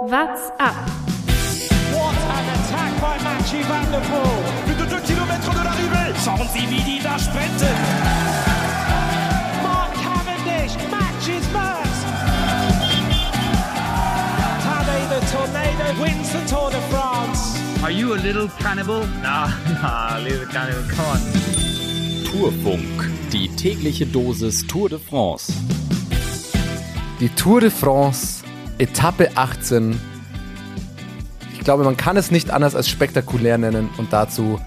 What's up? What an attack by Mathieu Van Der Poel. Plus de 2 km de l'arrivée. Schauen Sie, wie die da sprinten. Mark Cavendish matches first. Tadej the Tornado wins the Tour de France. Are you a little cannibal? Nah, nah, little cannibal, come on. Tourfunk, die tägliche Dosis Tour de France. Die Tour de France, Etappe 18. Ich glaube, man kann es nicht anders als spektakulär nennen und dazu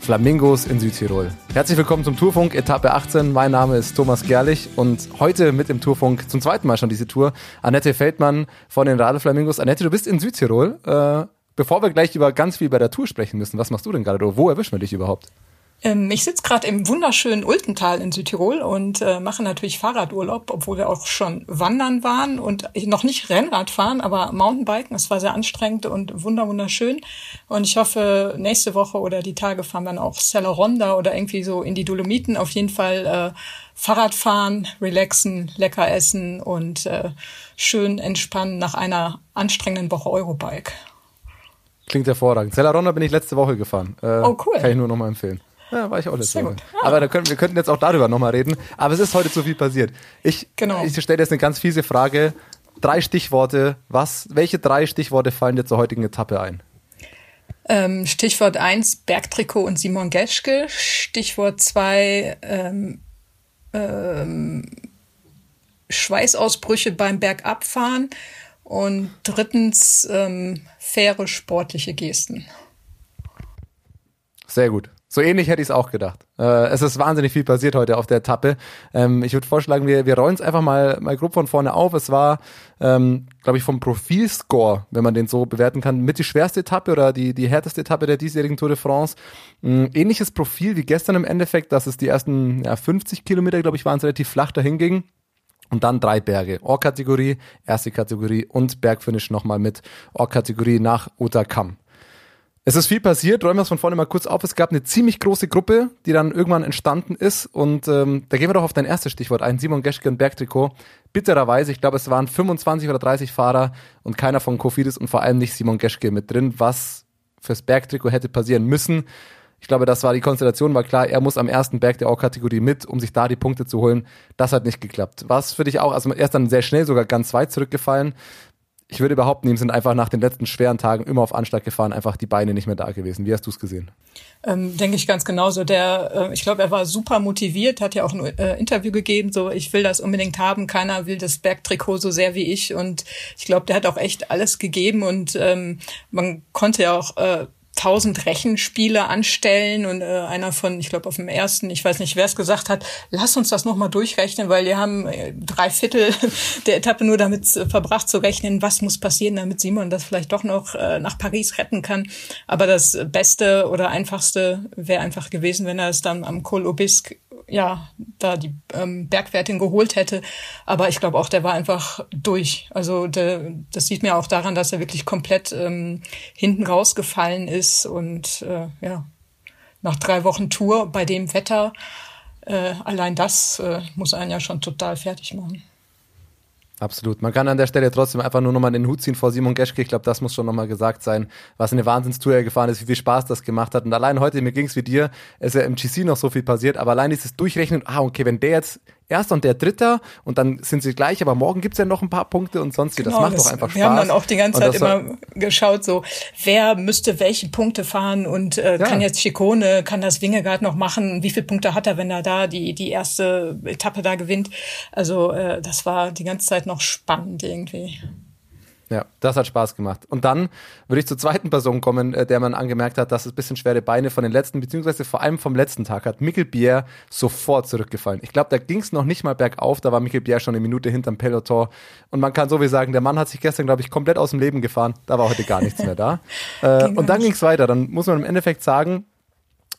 Flamingos in Südtirol. Herzlich willkommen zum Tourfunk, Etappe 18. Mein Name ist Thomas Gerlich und heute mit dem Tourfunk zum zweiten Mal schon diese Tour. Annette Feldmann von den Radflamingos. Annette, du bist in Südtirol. Äh, bevor wir gleich über ganz viel bei der Tour sprechen müssen, was machst du denn gerade? Wo erwischen wir dich überhaupt? Ähm, ich sitze gerade im wunderschönen Ultental in Südtirol und äh, mache natürlich Fahrradurlaub, obwohl wir auch schon wandern waren und noch nicht Rennrad fahren, aber Mountainbiken. Es war sehr anstrengend und wunder wunderschön. Und ich hoffe, nächste Woche oder die Tage fahren wir dann auch Ronda oder irgendwie so in die Dolomiten. Auf jeden Fall äh, Fahrrad fahren, relaxen, lecker essen und äh, schön entspannen nach einer anstrengenden Woche Eurobike. Klingt hervorragend. Ronda bin ich letzte Woche gefahren. Äh, oh, cool. Kann ich nur nochmal empfehlen. Ja, war ich auch letzte Woche. Aber da können, wir könnten jetzt auch darüber nochmal reden. Aber es ist heute zu viel passiert. Ich, Genau. ich stelle jetzt eine ganz fiese Frage. Drei Stichworte. Was, welche drei Stichworte fallen dir zur heutigen Etappe ein? Ähm, Stichwort eins Bergtrikot und Simon Geschke. Stichwort zwei ähm, ähm, Schweißausbrüche beim Bergabfahren. Und drittens ähm, faire sportliche Gesten. Sehr gut. So ähnlich hätte ich es auch gedacht. Äh, es ist wahnsinnig viel passiert heute auf der Etappe. Ähm, ich würde vorschlagen, wir, wir rollen es einfach mal, mal grob von vorne auf. Es war, ähm, glaube ich, vom Profilscore, wenn man den so bewerten kann, mit die schwerste Etappe oder die, die härteste Etappe der diesjährigen Tour de France. Ähm, ähnliches Profil wie gestern im Endeffekt, dass es die ersten ja, 50 Kilometer, glaube ich, waren es relativ flach dahin ging. Und dann drei Berge. Or-Kategorie, erste Kategorie und Bergfinish nochmal mit Or-Kategorie nach Otakam. Es ist viel passiert, räumen wir es von vorne mal kurz auf. Es gab eine ziemlich große Gruppe, die dann irgendwann entstanden ist. Und ähm, da gehen wir doch auf dein erstes Stichwort ein, Simon Geschke und Bergtrikot. Bittererweise, ich glaube, es waren 25 oder 30 Fahrer und keiner von Kofidis und vor allem nicht Simon Geschke mit drin, was fürs Bergtrikot hätte passieren müssen. Ich glaube, das war die Konstellation, war klar, er muss am ersten Berg der O-Kategorie mit, um sich da die Punkte zu holen. Das hat nicht geklappt. Was für dich auch, also er ist dann sehr schnell sogar ganz weit zurückgefallen. Ich würde behaupten, ihm sind einfach nach den letzten schweren Tagen immer auf Anschlag gefahren, einfach die Beine nicht mehr da gewesen. Wie hast du es gesehen? Ähm, Denke ich ganz genauso. Der, äh, ich glaube, er war super motiviert, hat ja auch ein äh, Interview gegeben, so ich will das unbedingt haben, keiner will das Bergtrikot so sehr wie ich. Und ich glaube, der hat auch echt alles gegeben und ähm, man konnte ja auch äh, tausend Rechenspiele anstellen und äh, einer von, ich glaube auf dem ersten, ich weiß nicht, wer es gesagt hat, lass uns das nochmal durchrechnen, weil wir haben äh, drei Viertel der Etappe nur damit äh, verbracht zu rechnen, was muss passieren, damit Simon das vielleicht doch noch äh, nach Paris retten kann. Aber das Beste oder Einfachste wäre einfach gewesen, wenn er es dann am Col Obisque ja, da die ähm, Bergwertin geholt hätte. Aber ich glaube auch, der war einfach durch. Also der, das sieht mir auch daran, dass er wirklich komplett ähm, hinten rausgefallen ist und äh, ja, nach drei Wochen Tour bei dem Wetter, äh, allein das äh, muss einen ja schon total fertig machen. Absolut. Man kann an der Stelle trotzdem einfach nur nochmal den Hut ziehen vor Simon Geschke. Ich glaube, das muss schon nochmal gesagt sein, was eine Wahnsinnstour er gefahren ist, wie viel Spaß das gemacht hat. Und allein heute, mir ging's wie dir, es ist ja im GC noch so viel passiert, aber allein dieses Durchrechnen, ah, okay, wenn der jetzt Erster und der Dritter und dann sind sie gleich, aber morgen gibt's ja noch ein paar Punkte und sonst wie. Das Genau, macht doch einfach Spaß. Wir haben dann auch die ganze Zeit das war- immer geschaut, so wer müsste welche Punkte fahren und äh, Ja. kann jetzt Schikone, kann das Wingegaard noch machen? Wie viele Punkte hat er, wenn er da die die erste Etappe da gewinnt? Also äh, das war die ganze Zeit noch spannend irgendwie. Ja, das hat Spaß gemacht. Und dann würde ich zur zweiten Person kommen, äh, der man angemerkt hat, dass es ein bisschen schwere Beine von den letzten, beziehungsweise vor allem vom letzten Tag hat. Mikkel Bier sofort zurückgefallen. Ich glaube, da ging es noch nicht mal bergauf, da war Mikkel Bier schon eine Minute hinterm Peloton. Und man kann so wie sagen, der Mann hat sich gestern, glaube ich, komplett aus dem Leben gefahren. Da war heute gar nichts mehr da. äh, und dann ging es weiter. Dann muss man im Endeffekt sagen,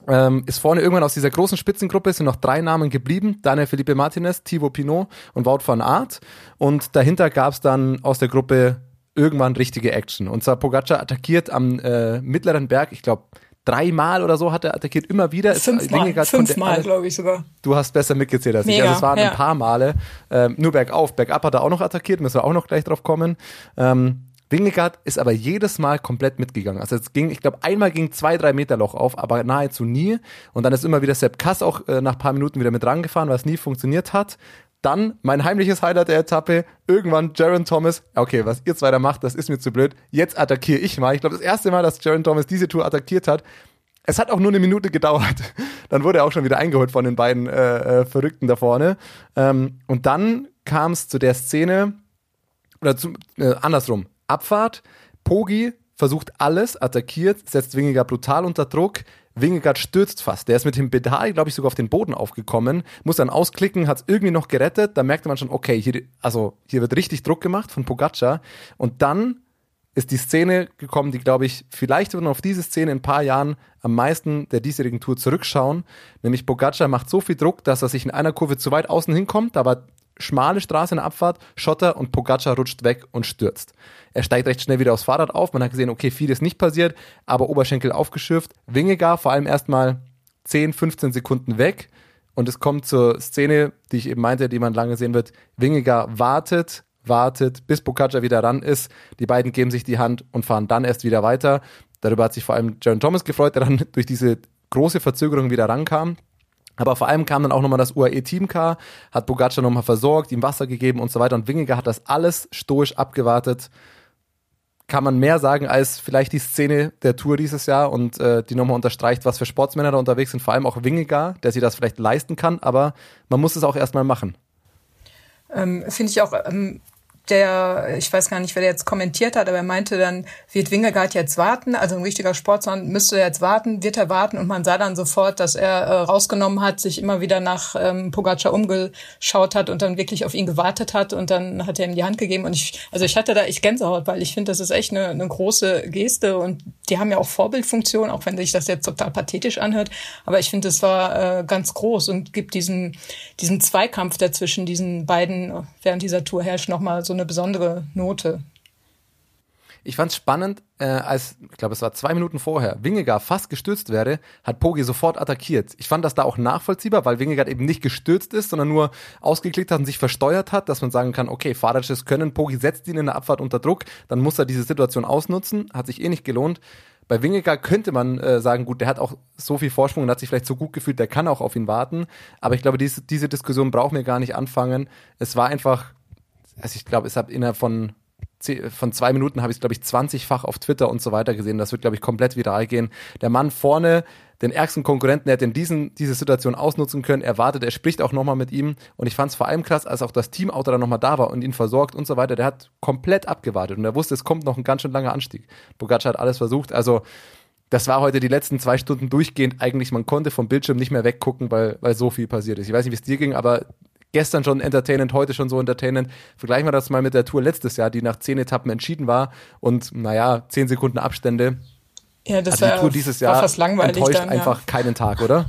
ähm, ist vorne irgendwann aus dieser großen Spitzengruppe sind noch drei Namen geblieben. Daniel Felipe Martinez, Thibaut Pinot und Wout van Aert. Und dahinter gab es dann aus der Gruppe irgendwann richtige Action. Und zwar Pogacar attackiert am äh, mittleren Berg, ich glaube dreimal oder so hat er attackiert, immer wieder. Es- Fünfmal, fünfmal glaube ich sogar. Du hast besser mitgezählt als ich. Mega, Also es waren ja. ein paar Male. Ähm, nur bergauf. Bergab hat er auch noch attackiert, müssen wir auch noch gleich drauf kommen. Ähm, Wingegaard ist aber jedes Mal komplett mitgegangen. Also es ging, ich glaube, einmal ging zwei, drei Meter Loch auf, aber nahezu nie. Und dann ist immer wieder Sepp Kass auch äh, nach paar Minuten wieder mit rangefahren, was nie funktioniert hat. Dann mein heimliches Highlight der Etappe, irgendwann Jaron Thomas, okay, was ihr zwei da macht, das ist mir zu blöd. Jetzt attackiere ich mal. Ich glaube, das erste Mal, dass Jaron Thomas diese Tour attackiert hat, es hat auch nur eine Minute gedauert. Dann wurde er auch schon wieder eingeholt von den beiden äh, äh, Verrückten da vorne. Ähm, und dann kam es zu der Szene, oder zum, äh, andersrum, Abfahrt, Pogi versucht alles, attackiert, setzt Wingegaard brutal unter Druck, Wingegaard stürzt fast. Der ist mit dem Pedal, glaube ich, sogar auf den Boden aufgekommen, muss dann ausklicken, hat es irgendwie noch gerettet. Da merkte man schon, okay, hier, also hier wird richtig Druck gemacht von Pogacar. Und dann ist die Szene gekommen, die, glaube ich, vielleicht wird man auf diese Szene in ein paar Jahren am meisten der diesjährigen Tour zurückschauen. Nämlich Pogacar macht so viel Druck, dass er sich in einer Kurve zu weit außen hinkommt, aber schmale Straße in der Abfahrt, Schotter und Pogacar rutscht weg und stürzt. Er steigt recht schnell wieder aufs Fahrrad auf. Man hat gesehen, okay, viel ist nicht passiert, aber Oberschenkel aufgeschürft. Wingegar vor allem erstmal 10, 15 Sekunden weg. Und es kommt zur Szene, die ich eben meinte, die man lange sehen wird. Wingegar wartet, wartet, bis Pogacar wieder ran ist. Die beiden geben sich die Hand und fahren dann erst wieder weiter. Darüber hat sich vor allem Jaron Thomas gefreut, der dann durch diese große Verzögerung wieder rankam. Aber vor allem kam dann auch nochmal das UAE-Teamcar, hat Pogacar nochmal versorgt, ihm Wasser gegeben und so weiter. Und Wingegar hat das alles stoisch abgewartet. Kann man mehr sagen als vielleicht die Szene der Tour dieses Jahr und äh, die nochmal unterstreicht, was für Sportsmänner da unterwegs sind. Vor allem auch Wingegar, der sich das vielleicht leisten kann, aber man muss es auch erstmal machen. Ähm, Finde ich auch ähm, der, ich weiß gar nicht, wer der jetzt kommentiert hat, aber er meinte dann, wird Wingegaard jetzt warten? Also ein richtiger Sportsmann müsste jetzt warten, wird er warten? Und man sah dann sofort, dass er äh, rausgenommen hat, sich immer wieder nach ähm, Pogacar umgeschaut hat und dann wirklich auf ihn gewartet hat und dann hat er ihm die Hand gegeben. Und ich, also ich hatte da echt Gänsehaut, weil ich finde, das ist echt eine, eine große Geste und die haben ja auch Vorbildfunktion, auch wenn sich das jetzt total pathetisch anhört. Aber ich finde, es war äh, ganz groß und gibt diesen, diesen Zweikampf dazwischen diesen beiden während dieser Tour herrscht nochmal so eine besondere Note. Ich fand es spannend, äh, als, ich glaube, es war zwei Minuten vorher, Wingegaard fast gestürzt wäre, hat Pogi sofort attackiert. Ich fand das da auch nachvollziehbar, weil Wingegaard eben nicht gestürzt ist, sondern nur ausgeklickt hat und sich versteuert hat, dass man sagen kann, okay, Fahrerisches können, Pogi setzt ihn in der Abfahrt unter Druck, dann muss er diese Situation ausnutzen, hat sich eh nicht gelohnt. Bei Wingegaard könnte man äh, sagen, gut, der hat auch so viel Vorsprung und hat sich vielleicht so gut gefühlt, der kann auch auf ihn warten. Aber ich glaube, diese, diese Diskussion brauchen wir gar nicht anfangen. Es war einfach also ich glaube, es habe innerhalb von von zwei Minuten habe ich es, glaube ich, 20-fach auf Twitter und so weiter gesehen. Das wird, glaube ich, komplett viral gehen. Der Mann vorne, den ärgsten Konkurrenten, der hätte in diesen, diese Situation ausnutzen können. Er wartet, er spricht auch nochmal mit ihm. Und ich fand es vor allem krass, als auch das Teamauto dann nochmal da war und ihn versorgt und so weiter. Der hat komplett abgewartet und er wusste, es kommt noch ein ganz schön langer Anstieg. Bogacar hat alles versucht. Also, das war heute die letzten zwei Stunden durchgehend eigentlich. Man konnte vom Bildschirm nicht mehr weggucken, weil, weil so viel passiert ist. Ich weiß nicht, wie es dir ging, aber gestern schon entertainend, heute schon so entertainend. Vergleichen wir das mal mit der Tour letztes Jahr, die nach zehn Etappen entschieden war und naja, zehn Sekunden Abstände. Ja, das also die war, Tour dieses Jahr fast langweilig enttäuscht dann, ja. einfach keinen Tag, oder?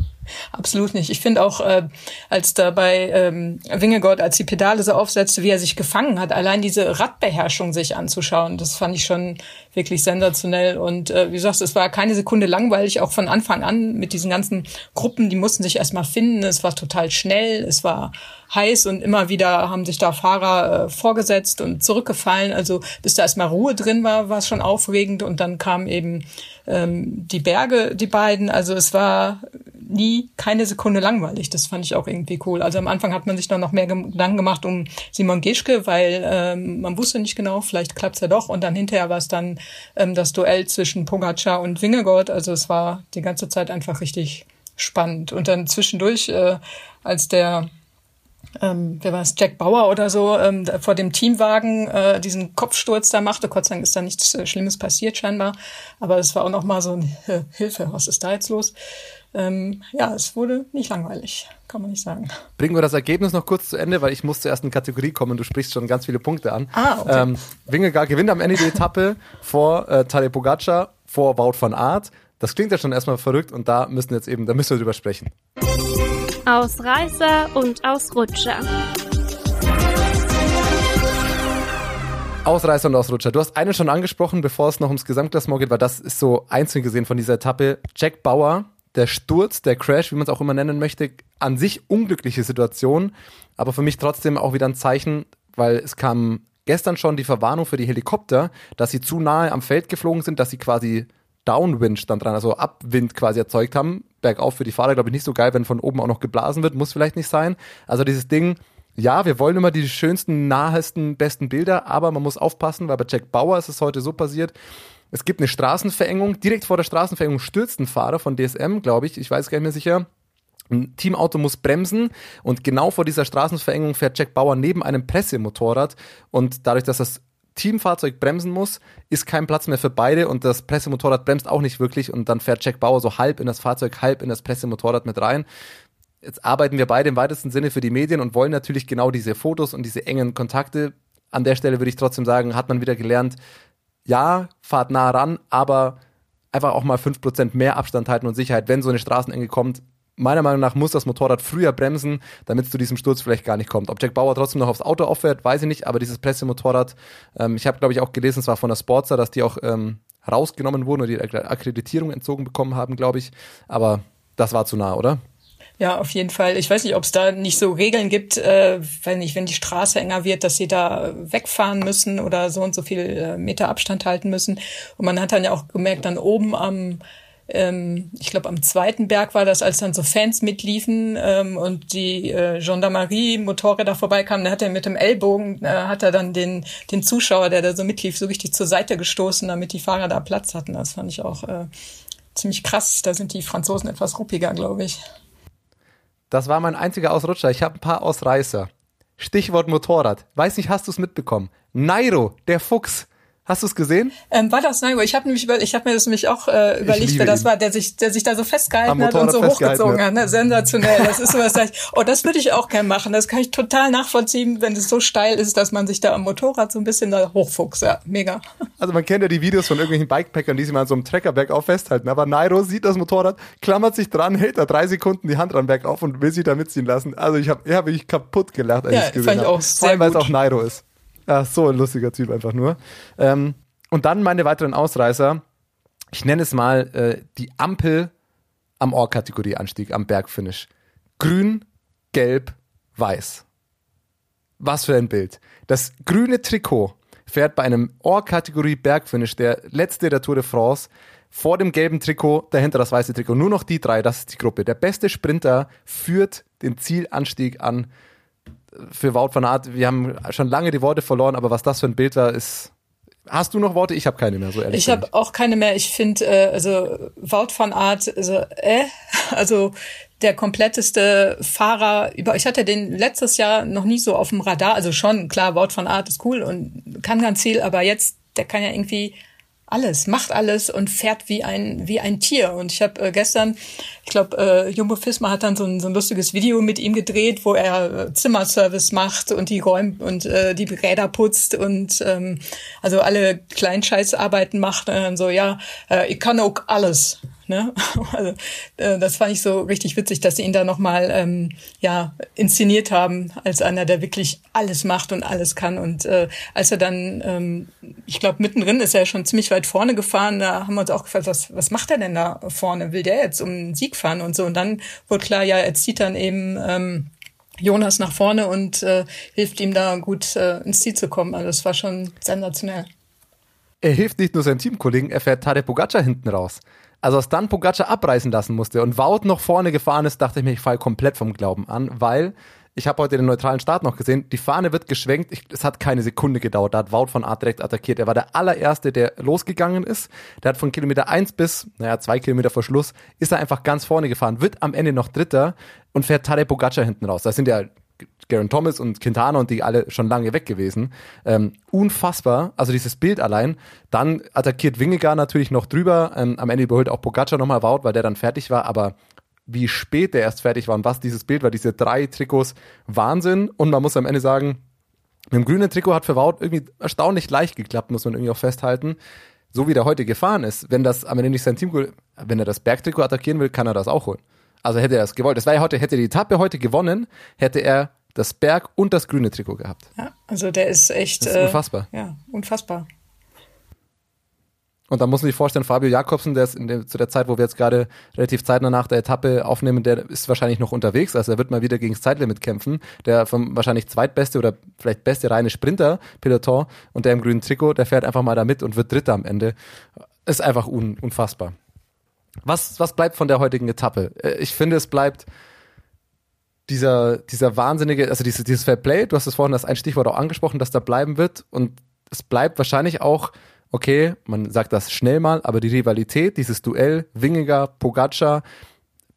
Absolut nicht. Ich finde auch, äh, als da bei ähm, Wingegott, als die Pedale so aufsetzte, wie er sich gefangen hat, allein diese Radbeherrschung sich anzuschauen, das fand ich schon wirklich sensationell. Und äh, wie du sagst, es war keine Sekunde langweilig, auch von Anfang an mit diesen ganzen Gruppen, die mussten sich erstmal finden. Es war total schnell, es war heiß und immer wieder haben sich da Fahrer äh, vorgesetzt und zurückgefallen. Also bis da erstmal Ruhe drin war, war es schon aufregend und dann kamen eben ähm, die Berge, die beiden. Also es war nie keine Sekunde langweilig. Das fand ich auch irgendwie cool. Also am Anfang hat man sich dann noch mehr Gedanken gemacht um Simon Geschke, weil ähm, man wusste nicht genau, vielleicht klappt's ja doch. Und dann hinterher war es dann ähm, das Duell zwischen Pogacar und Wingegaard. Also es war die ganze Zeit einfach richtig spannend. Und dann zwischendurch, äh, als der ähm, wer war es, Jack Bauer oder so, ähm, vor dem Teamwagen äh, diesen Kopfsturz da machte. Gott sei Dank ist da nichts äh, Schlimmes passiert scheinbar. Aber es war auch noch mal so ein Hilfe, was ist da jetzt los? Ähm, ja, es wurde nicht langweilig, kann man nicht sagen. Bringen wir das Ergebnis noch kurz zu Ende, weil ich muss zur ersten Kategorie kommen. Du sprichst schon ganz viele Punkte an. Ah, okay. Ähm, Wingegaard gewinnt am Ende die Etappe vor äh, Tadej Pogacar, vor Wout van Aert. Das klingt ja schon erstmal verrückt und da müssen jetzt eben, da müssen wir drüber sprechen. Ausreißer und Ausrutscher. Ausreißer und Ausrutscher. Du hast einen schon angesprochen, bevor es noch ums Gesamtklassement geht, weil das ist so einzeln gesehen von dieser Etappe. Jack Bauer, der Sturz, der Crash, wie man es auch immer nennen möchte, an sich unglückliche Situation, aber für mich trotzdem auch wieder ein Zeichen, weil es kam gestern schon die Verwarnung für die Helikopter, dass sie zu nahe am Feld geflogen sind, dass sie quasi Downwind stand dran, also Abwind quasi erzeugt haben. Bergauf für die Fahrer, glaube ich, nicht so geil, wenn von oben auch noch geblasen wird, muss vielleicht nicht sein. Also dieses Ding, ja, wir wollen immer die schönsten, nahesten, besten Bilder, aber man muss aufpassen, weil bei Jack Bauer ist es heute so passiert. Es gibt eine Straßenverengung, direkt vor der Straßenverengung stürzt ein Fahrer von DSM, glaube ich, ich weiß gar nicht mehr sicher. Ein Teamauto muss bremsen und genau vor dieser Straßenverengung fährt Jack Bauer neben einem Pressemotorrad und dadurch, dass das Teamfahrzeug bremsen muss, ist kein Platz mehr für beide und das Pressemotorrad bremst auch nicht wirklich und dann fährt Jack Bauer so halb in das Fahrzeug, halb in das Pressemotorrad mit rein. Jetzt arbeiten wir beide im weitesten Sinne für die Medien und wollen natürlich genau diese Fotos und diese engen Kontakte. An der Stelle würde ich trotzdem sagen, hat man wieder gelernt, ja, fahrt nah ran, aber einfach auch mal fünf Prozent mehr Abstand halten und Sicherheit, wenn so eine Straßenenge kommt, meiner Meinung nach muss das Motorrad früher bremsen, damit es zu diesem Sturz vielleicht gar nicht kommt. Ob Jack Bauer trotzdem noch aufs Auto auffährt, weiß ich nicht, aber dieses Pressemotorrad, ähm, ich habe glaube ich auch gelesen, es war von der Sportster, dass die auch ähm, rausgenommen wurden oder die Akkreditierung entzogen bekommen haben, glaube ich. Aber das war zu nah, oder? Ja, auf jeden Fall. Ich weiß nicht, ob es da nicht so Regeln gibt, äh, wenn nicht, wenn die Straße enger wird, dass sie da wegfahren müssen oder so und so viel äh, Meter Abstand halten müssen. Und man hat dann ja auch gemerkt, dann oben am ähm, ich glaube am zweiten Berg war das, als dann so Fans mitliefen ähm, und die äh, Gendarmerie Motorräder vorbeikamen, da hat er mit dem Ellbogen, äh, hat er dann den, den Zuschauer, der da so mitlief, so richtig zur Seite gestoßen, damit die Fahrer da Platz hatten. Das fand ich auch äh, ziemlich krass. Da sind die Franzosen etwas ruppiger, glaube ich. Das war mein einziger Ausrutscher. Ich habe ein paar Ausreißer. Stichwort Motorrad. Weiß nicht, hast du es mitbekommen? Nairo, der Fuchs, Hast du es gesehen? Ähm, war das Nairo? Ich habe nämlich über, ich habe mir das nämlich auch äh, überlegt, wer das ihn. war, der sich, der sich da so festgehalten hat und so hochgezogen hat. Ne? Sensationell. Das ist so was, ich, oh, das würde ich auch gerne machen. Das kann ich total nachvollziehen, wenn es so steil ist, dass man sich da am Motorrad so ein bisschen da hochfuchst. Ja, mega. Also man kennt ja die Videos von irgendwelchen Bikepackern, die sich mal an so einem Treckerberg auf festhalten. Aber Nairo sieht das Motorrad, klammert sich dran, hält da drei Sekunden die Hand dran bergauf und will sich da mitziehen lassen. Also ich habe, ich habe mich kaputt gelacht, als ja, ich es gesehen habe. Vor allem, weil es auch Nairo ist. Ach, so ein lustiger Typ einfach nur. Ähm, und dann meine weiteren Ausreißer. Ich nenne es mal äh, die Ampel am Ohr-Kategorie-Anstieg am Bergfinish. Grün, gelb, weiß. Was für ein Bild. Das grüne Trikot fährt bei einem Ohr-Kategorie Bergfinish, der letzte der Tour de France, vor dem gelben Trikot, dahinter das weiße Trikot. Nur noch die drei, das ist die Gruppe. Der beste Sprinter führt den Zielanstieg an für Wout van Aert. Wir haben schon lange die Worte verloren, aber was das für ein Bild war, ist Hast du noch Worte? Ich habe keine mehr, so ehrlich. Ich habe auch keine mehr. Ich finde, äh, also Wout van Art, also äh, also der kompletteste Fahrer über. Ich hatte den letztes Jahr noch nie so auf dem Radar. Also schon klar, Wout van Art ist cool und kann ganz viel, aber jetzt der kann ja irgendwie alles, macht alles und fährt wie ein wie ein Tier. Und ich habe äh, gestern, ich glaube, äh, Jumbo Fisma hat dann so ein, so ein lustiges Video mit ihm gedreht, wo er äh, Zimmerservice macht und die räumt und äh, die Räder putzt und ähm, also alle Kleinscheißarbeiten macht. Äh, so ja, äh, ich kann auch alles. Ne? Also, äh, das fand ich so richtig witzig, dass sie ihn da nochmal ähm, ja, inszeniert haben, als einer, der wirklich alles macht und alles kann. Und äh, als er dann, ähm, ich glaube, mittendrin ist er schon ziemlich weit vorne gefahren, da haben wir uns auch gefragt, was, was macht er denn da vorne? Will der jetzt um den Sieg fahren und so? Und dann wurde klar, ja, er zieht dann eben ähm, Jonas nach vorne und äh, hilft ihm da gut äh, ins Ziel zu kommen. Also das war schon sensationell. Er hilft nicht nur seinem Teamkollegen, er fährt Tadej Pogacar hinten raus. Also als dann Pogacar abreißen lassen musste und Wout noch vorne gefahren ist, dachte ich mir, ich falle komplett vom Glauben an, weil ich habe heute den neutralen Start noch gesehen. Die Fahne wird geschwenkt. Ich, es hat keine Sekunde gedauert. Da hat Wout von Art direkt attackiert. Er war der allererste, der losgegangen ist. Der hat von Kilometer eins bis, naja, zwei Kilometer vor Schluss, ist er einfach ganz vorne gefahren, wird am Ende noch Dritter und fährt Tadej Pogacar hinten raus. Das sind ja Garen Thomas und Quintana und die alle schon lange weg gewesen. Ähm, unfassbar, also dieses Bild allein. Dann attackiert Wingegar natürlich noch drüber. Ähm, am Ende überholt auch Pogacar nochmal Wout, weil der dann fertig war. Aber wie spät der erst fertig war und was dieses Bild war, diese drei Trikots, Wahnsinn. Und man muss am Ende sagen, mit dem grünen Trikot hat für Wout irgendwie erstaunlich leicht geklappt, muss man irgendwie auch festhalten. So wie der heute gefahren ist, wenn das am Ende nicht sein Team, wenn er das Bergtrikot attackieren will, kann er das auch holen. Also hätte er es gewollt. Das war ja heute, hätte die Etappe heute gewonnen, hätte er das Berg und das grüne Trikot gehabt. Ja, also der ist echt. Das ist unfassbar. Äh, ja, unfassbar. Und da muss man sich vorstellen, Fabio Jakobsen, der ist der, zu der Zeit, wo wir jetzt gerade relativ zeitnah nach der Etappe aufnehmen, der ist wahrscheinlich noch unterwegs. Also er wird mal wieder gegen das Zeitlimit kämpfen. Der vom wahrscheinlich zweitbeste oder vielleicht beste reine Sprinter, Peloton, und der im grünen Trikot, der fährt einfach mal da mit und wird Dritter am Ende. Ist einfach un, unfassbar. Was, was bleibt von der heutigen Etappe? Äh, ich finde, es bleibt dieser, dieser wahnsinnige, also dieses, dieses Fair Play, du hast es vorhin das ein Stichwort auch angesprochen, dass da bleiben wird und es bleibt wahrscheinlich auch okay, man sagt das schnell mal, aber die Rivalität, dieses Duell, Wingiger, Pogacar,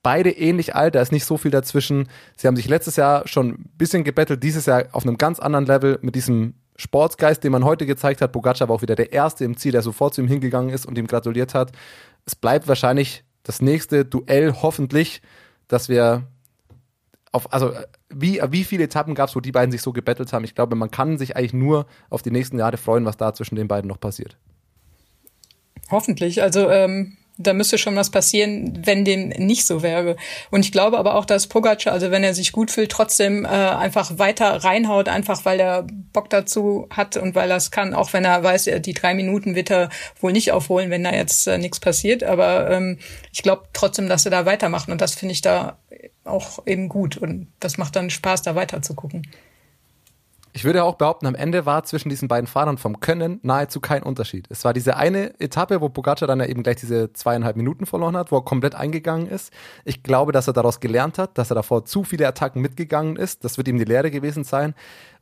beide ähnlich alt, da ist nicht so viel dazwischen. Sie haben sich letztes Jahr schon ein bisschen gebettelt, dieses Jahr auf einem ganz anderen Level mit diesem Sportsgeist, den man heute gezeigt hat. Pogacar war auch wieder der Erste im Ziel, der sofort zu ihm hingegangen ist und ihm gratuliert hat. Es bleibt wahrscheinlich das nächste Duell, hoffentlich, dass wir auf, also wie, wie viele Etappen gab es, wo die beiden sich so gebettelt haben? Ich glaube, man kann sich eigentlich nur auf die nächsten Jahre freuen, was da zwischen den beiden noch passiert. Hoffentlich. Also ähm, da müsste schon was passieren, wenn dem nicht so wäre. Und ich glaube aber auch, dass Pogacar, also wenn er sich gut fühlt, trotzdem äh, einfach weiter reinhaut, einfach weil er Bock dazu hat und weil er es kann, auch wenn er weiß, die drei Minuten wird er wohl nicht aufholen, wenn da jetzt äh, nichts passiert. Aber ähm, ich glaube trotzdem, dass er da weitermacht und das finde ich da auch eben gut und das macht dann Spaß, da weiter zu gucken. Ich würde auch behaupten, am Ende war zwischen diesen beiden Fahrern vom Können nahezu kein Unterschied. Es war diese eine Etappe, wo Pogacar dann ja eben gleich diese zweieinhalb Minuten verloren hat, wo er komplett eingegangen ist. Ich glaube, dass er daraus gelernt hat, dass er davor zu viele Attacken mitgegangen ist. Das wird ihm die Lehre gewesen sein.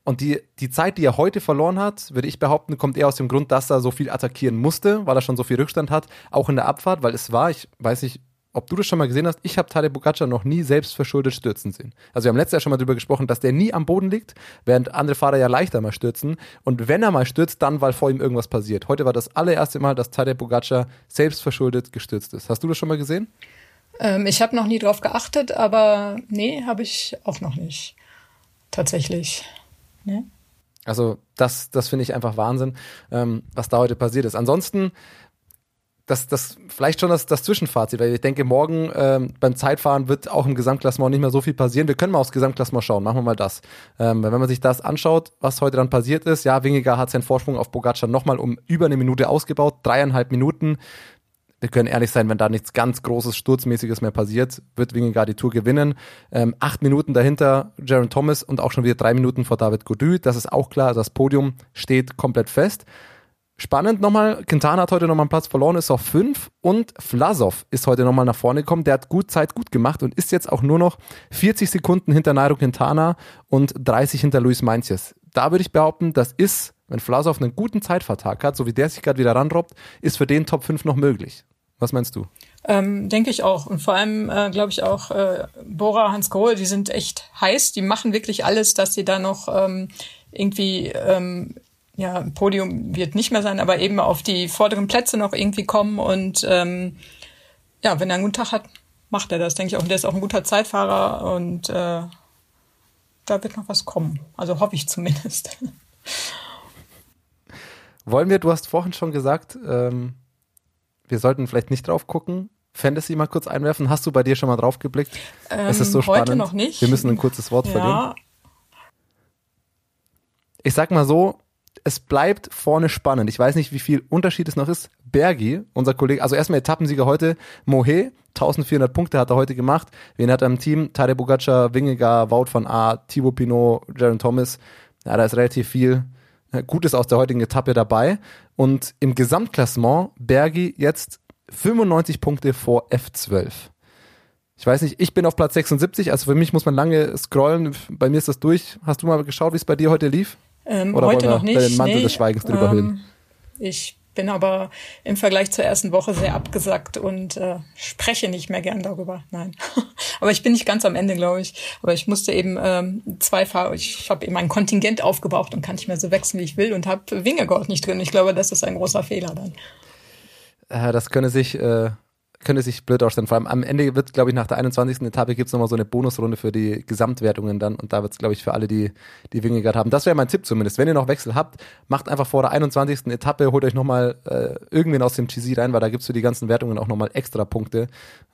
Und die, die Zeit, die er heute verloren hat, würde ich behaupten, kommt eher aus dem Grund, dass er so viel attackieren musste, weil er schon so viel Rückstand hat, auch in der Abfahrt, weil es war, ich weiß nicht, ob du das schon mal gesehen hast, ich habe Tadej Pogacar noch nie selbstverschuldet stürzen sehen. Also wir haben letztes Jahr schon mal darüber gesprochen, dass der nie am Boden liegt, während andere Fahrer ja leichter mal stürzen. Und wenn er mal stürzt, dann, weil vor ihm irgendwas passiert. Heute war das allererste Mal, dass Tadej Pogacar selbstverschuldet gestürzt ist. Hast du das schon mal gesehen? Ähm, ich habe noch nie drauf geachtet, aber nee, habe ich auch noch nicht. Tatsächlich. Nee. Also das, das finde ich einfach Wahnsinn, ähm, was da heute passiert ist. Ansonsten das, das vielleicht schon das, das Zwischenfazit, weil ich denke, morgen ähm, beim Zeitfahren wird auch im Gesamtklassement nicht mehr so viel passieren. Wir können mal aufs Gesamtklassement schauen, machen wir mal das. Ähm, wenn man sich das anschaut, was heute dann passiert ist, ja, Wingegar hat seinen Vorsprung auf Pogacar nochmal um über eine Minute ausgebaut, dreieinhalb Minuten. Wir können ehrlich sein, wenn da nichts ganz Großes, Sturzmäßiges mehr passiert, wird Wingegar die Tour gewinnen. Ähm, acht Minuten dahinter Jaron Thomas und auch schon wieder drei Minuten vor David Gody. Das ist auch klar, das Podium steht komplett fest. Spannend nochmal, Quintana hat heute nochmal einen Platz verloren, ist auf fünf und Vlasov ist heute nochmal nach vorne gekommen. Der hat gut Zeit gut gemacht und ist jetzt auch nur noch 40 Sekunden hinter Nairo Quintana und 30 hinter Luis Meintjes. Da würde ich behaupten, das ist, wenn Vlasov einen guten Zeitvertrag hat, so wie der sich gerade wieder ranrobbt, ist für den Top 5 noch möglich. Was meinst du? Ähm, Denke ich auch. Und vor allem äh, glaube ich auch äh, Bora, Hans Grohe, die sind echt heiß. Die machen wirklich alles, dass sie da noch ähm, irgendwie ähm, ja, Podium wird nicht mehr sein, aber eben auf die vorderen Plätze noch irgendwie kommen und ähm, ja, wenn er einen guten Tag hat, macht er das, denke ich auch. Und der ist auch ein guter Zeitfahrer und äh, da wird noch was kommen. Also hoffe ich zumindest. Wollen wir, du hast vorhin schon gesagt, ähm, wir sollten vielleicht nicht drauf gucken. Fantasy mal kurz einwerfen. Hast du bei dir schon mal drauf geblickt? Ähm, es ist so spannend. Heute noch nicht. Wir müssen ein kurzes Wort ja. verlieren. Ich sag mal so, es bleibt vorne spannend. Ich weiß nicht, wie viel Unterschied es noch ist. Bergi, unser Kollege, also erstmal Etappensieger heute, Mohe, 1400 Punkte hat er heute gemacht. Wen hat er im Team? Tade Bogacar, Wingegar, Wout von A, Thibaut Pinot, Jaron Thomas. Ja, da ist relativ viel äh, Gutes aus der heutigen Etappe dabei. Und im Gesamtklassement Bergi jetzt 95 Punkte vor F12. Ich weiß nicht, ich bin auf Platz 76, also für mich muss man lange scrollen. Bei mir ist das durch. Hast du mal geschaut, wie es bei dir heute lief? Ähm, Oder heute noch nicht. Den Mantel nee, des Schweigens drüber ähm, Ich bin aber im Vergleich zur ersten Woche sehr abgesackt und äh, spreche nicht mehr gern darüber. Nein. aber ich bin nicht ganz am Ende, glaube ich. Aber ich musste eben ähm, zwei Fahrer, ich habe eben ein Kontingent aufgebaut und kann nicht mehr so wechseln, wie ich will und habe Wingegaard nicht drin. Ich glaube, das ist ein großer Fehler dann. Äh, das könne sich äh, könnte sich blöd ausstellen. Vor allem am Ende wird, glaube ich, nach der 21. Etappe gibt es nochmal so eine Bonusrunde für die Gesamtwertungen dann und da wird es, glaube ich, für alle, die die Wingegard haben. Das wäre mein Tipp zumindest. Wenn ihr noch Wechsel habt, macht einfach vor der 21. Etappe, holt euch nochmal äh, irgendwen aus dem GC rein, weil da gibt es für die ganzen Wertungen auch nochmal extra Punkte.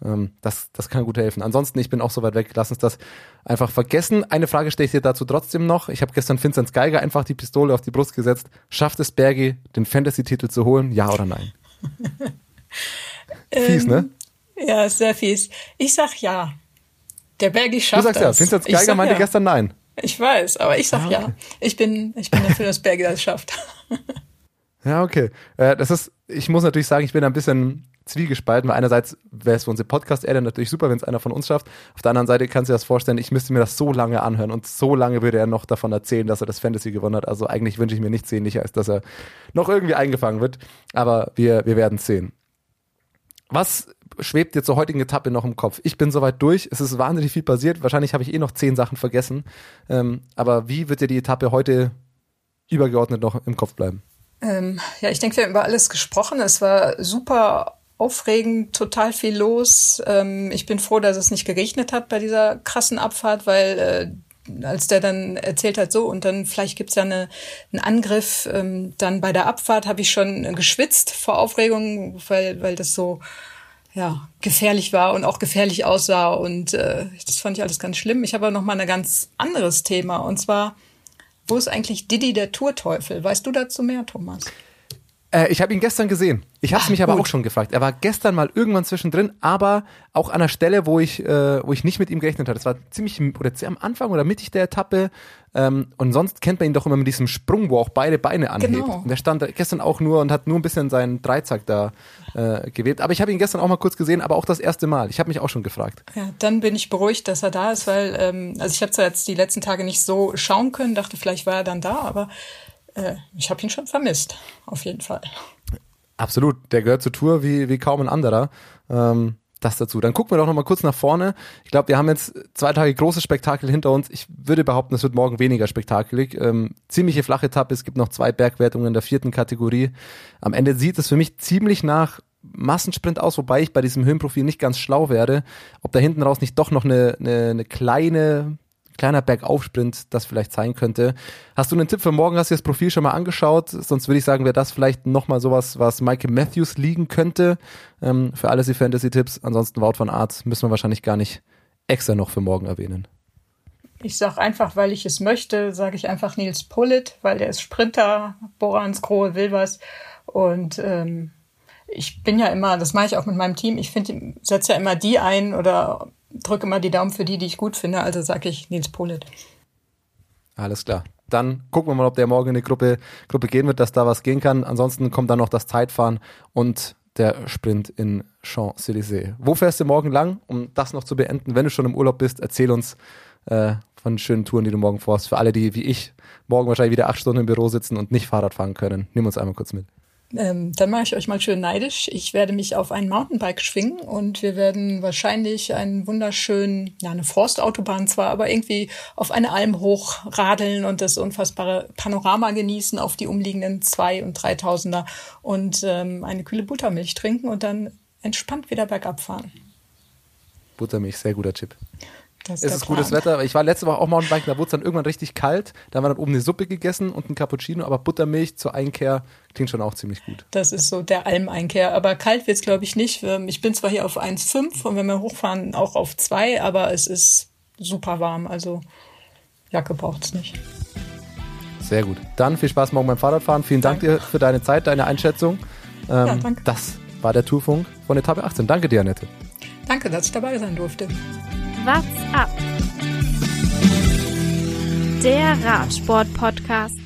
Ähm, das, das kann gut helfen. Ansonsten, ich bin auch so weit weg, lass uns das einfach vergessen. Eine Frage stelle ich dir dazu trotzdem noch. Ich habe gestern Vincent Geiger einfach die Pistole auf die Brust gesetzt. Schafft es Bergi, den Fantasy-Titel zu holen? Ja oder nein? Fies, ne? Ähm, ja, ist sehr fies. Ich sag ja. Der Bergi schafft Du sagst das. ja, Vincent Geiger meinte ja. gestern nein. Ich weiß, aber ich sag ja. Ich bin, ich bin dafür, dass Bergi das schafft. Ja, okay. Äh, das ist, ich muss natürlich sagen, ich bin ein bisschen zwiegespalten, weil einerseits wäre es für unsere Podcast-Erde natürlich super, wenn es einer von uns schafft. Auf der anderen Seite kannst du dir das vorstellen, ich müsste mir das so lange anhören und so lange würde er noch davon erzählen, dass er das Fantasy gewonnen hat. Also eigentlich wünsche ich mir nichts sehnlicher, als dass er noch irgendwie eingefangen wird. Aber wir, wir werden sehen. Was schwebt dir zur heutigen Etappe noch im Kopf? Ich bin soweit durch. Es ist wahnsinnig viel passiert. Wahrscheinlich habe ich eh noch zehn Sachen vergessen. Ähm, aber wie wird dir die Etappe heute übergeordnet noch im Kopf bleiben? Ähm, ja, ich denke, wir haben über alles gesprochen. Es war super aufregend, total viel los. Ähm, ich bin froh, dass es nicht geregnet hat bei dieser krassen Abfahrt, weil äh, als der dann erzählt hat, so und dann vielleicht gibt's ja eine, einen Angriff, ähm, dann bei der Abfahrt habe ich schon geschwitzt vor Aufregung, weil, weil das so ja, gefährlich war und auch gefährlich aussah und äh, das fand ich alles ganz schlimm. Ich habe aber noch mal ein ganz anderes Thema und zwar wo ist eigentlich Didi der Tourteufel? Weißt du dazu mehr, Thomas? Äh, ich habe ihn gestern gesehen. Ich habe es Ah, mich aber gut. auch schon gefragt. Er war gestern mal irgendwann zwischendrin, aber auch an einer Stelle, wo ich, äh, wo ich nicht mit ihm gerechnet hatte. Das war ziemlich oder sehr am Anfang oder mittig der Etappe. Ähm, und sonst kennt man ihn doch immer mit diesem Sprung, wo auch beide Beine anhebt. Genau. Und der stand gestern auch nur und hat nur ein bisschen seinen Dreizack da äh, gewebt. Aber ich habe ihn gestern auch mal kurz gesehen, aber auch das erste Mal. Ich habe mich auch schon gefragt. Ja, dann bin ich beruhigt, dass er da ist, weil ähm, also ich habe zwar jetzt die letzten Tage nicht so schauen können, dachte vielleicht war er dann da, aber äh, ich habe ihn schon vermisst, auf jeden Fall. Absolut, der gehört zur Tour wie, wie kaum ein anderer. Ähm, das dazu. Dann gucken wir doch noch mal kurz nach vorne. Ich glaube, wir haben jetzt zwei Tage großes Spektakel hinter uns. Ich würde behaupten, es wird morgen weniger spektakelig. Ähm, ziemliche flache Etappe. Es gibt noch zwei Bergwertungen in der vierten Kategorie. Am Ende sieht es für mich ziemlich nach Massensprint aus, wobei ich bei diesem Höhenprofil nicht ganz schlau werde, ob da hinten raus nicht doch noch eine, eine, eine kleine kleiner Bergaufsprint das vielleicht sein könnte. Hast du einen Tipp für morgen? Hast du das Profil schon mal angeschaut? Sonst würde ich sagen, wäre das vielleicht nochmal sowas, was Michael Matthews liegen könnte. Ähm, für alles die Fantasy-Tipps. Ansonsten Wout von Art müssen wir wahrscheinlich gar nicht extra noch für morgen erwähnen. Ich sag einfach, weil ich es möchte, sage ich einfach Nils Pullet, weil der ist Sprinter, Borans Grohe will was und ähm, ich bin ja immer, das mache ich auch mit meinem Team, ich finde, setze ja immer die ein oder drücke immer die Daumen für die, die ich gut finde, also sage ich Nils Pullet. Alles klar. Dann gucken wir mal, ob der morgen in die Gruppe, Gruppe gehen wird, dass da was gehen kann. Ansonsten kommt dann noch das Zeitfahren und der Sprint in Champs-Élysées. Wo fährst du morgen lang? Um das noch zu beenden, wenn du schon im Urlaub bist, erzähl uns äh, von schönen Touren, die du morgen vorhast. Für alle, die wie ich morgen wahrscheinlich wieder acht Stunden im Büro sitzen und nicht Fahrrad fahren können. Nimm uns einmal kurz mit. Ähm, dann mache ich euch mal schön neidisch. Ich werde mich auf ein Mountainbike schwingen und wir werden wahrscheinlich einen wunderschönen, ja, eine Forstautobahn zwar, aber irgendwie auf eine Alm hochradeln und das unfassbare Panorama genießen auf die umliegenden zwei und dreitausender und ähm, eine kühle Buttermilch trinken und dann entspannt wieder bergab fahren. Buttermilch, sehr guter Chip. Das Es der ist gutes. Wetter. Ich war letzte Woche auch Mountainbiken, da wurde es dann irgendwann richtig kalt. Da haben wir dann oben eine Suppe gegessen und ein Cappuccino, aber Buttermilch zur Einkehr klingt schon auch ziemlich gut. Das ist so der Almeinkehr. Aber kalt wird's glaube ich, nicht. Ähm, Ich bin zwar hier auf 1,5 und wenn wir hochfahren, auch auf 2, aber es ist super warm. Also Jacke braucht's nicht. Sehr gut. Dann viel Spaß morgen beim Fahrradfahren. Vielen Dank dir für deine Zeit, deine Einschätzung. Ähm, Ja, danke. Das war der Tourfunk von Etappe 18. Danke dir, Annette. Danke, dass ich dabei sein durfte. What's up? Der Radsport-Podcast.